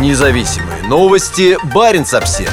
Независимые новости. Барин обсерва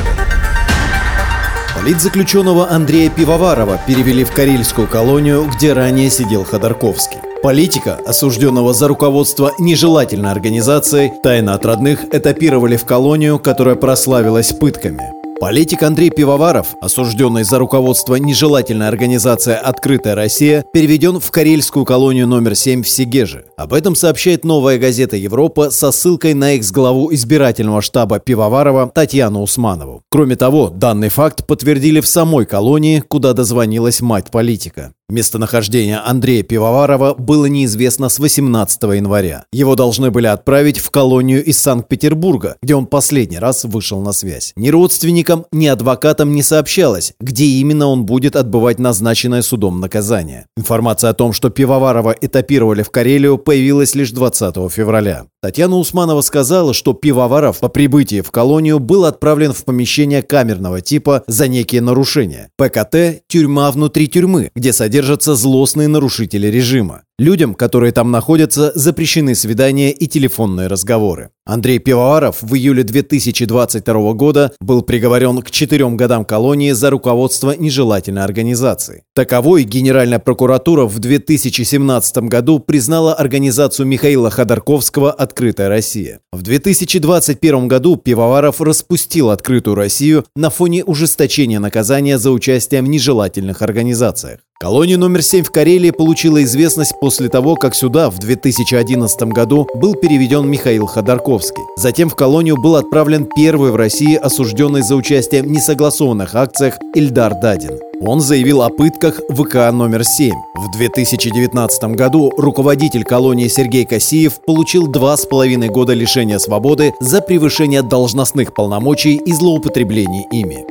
Политзаключенного Андрея Пивоварова перевели в Карельскую колонию, где ранее сидел Ходорковский. Политика, осужденного за руководство нежелательной организацией, тайно от родных этапировали в колонию, которая прославилась пытками. Политик Андрей Пивоваров, осужденный за руководство нежелательной организации «Открытая Россия», переведен в карельскую колонию номер 7 в Сигеже. Об этом сообщает новая газета «Европа» со ссылкой на экс-главу избирательного штаба Пивоварова Татьяну Усманову. Кроме того, данный факт подтвердили в самой колонии, куда дозвонилась мать политика. Местонахождение Андрея Пивоварова было неизвестно с 18 января. Его должны были отправить в колонию из Санкт-Петербурга, где он последний раз вышел на связь. Ни родственникам, ни адвокатам не сообщалось, где именно он будет отбывать назначенное судом наказание. Информация о том, что Пивоварова этапировали в Карелию, появилась лишь 20 февраля. Татьяна Усманова сказала, что Пивоваров по прибытии в колонию был отправлен в помещение камерного типа за некие нарушения. ПКТ – тюрьма внутри тюрьмы, где содержатся злостные нарушители режима. Людям, которые там находятся, запрещены свидания и телефонные разговоры. Андрей Пивоваров в июле 2022 года был приговорен к четырем годам колонии за руководство нежелательной организации. Таковой Генеральная прокуратура в 2017 году признала организацию Михаила Ходорковского «Открытая Россия». В 2021 году Пивоваров распустил «Открытую Россию» на фоне ужесточения наказания за участие в нежелательных организациях. Колония номер 7 в Карелии получила известность после того, как сюда в 2011 году был переведен Михаил Ходорковский. Затем в колонию был отправлен первый в России осужденный за участие в несогласованных акциях Ильдар Дадин. Он заявил о пытках ВК номер 7. В 2019 году руководитель колонии Сергей Косиев получил два с половиной года лишения свободы за превышение должностных полномочий и злоупотребление ими.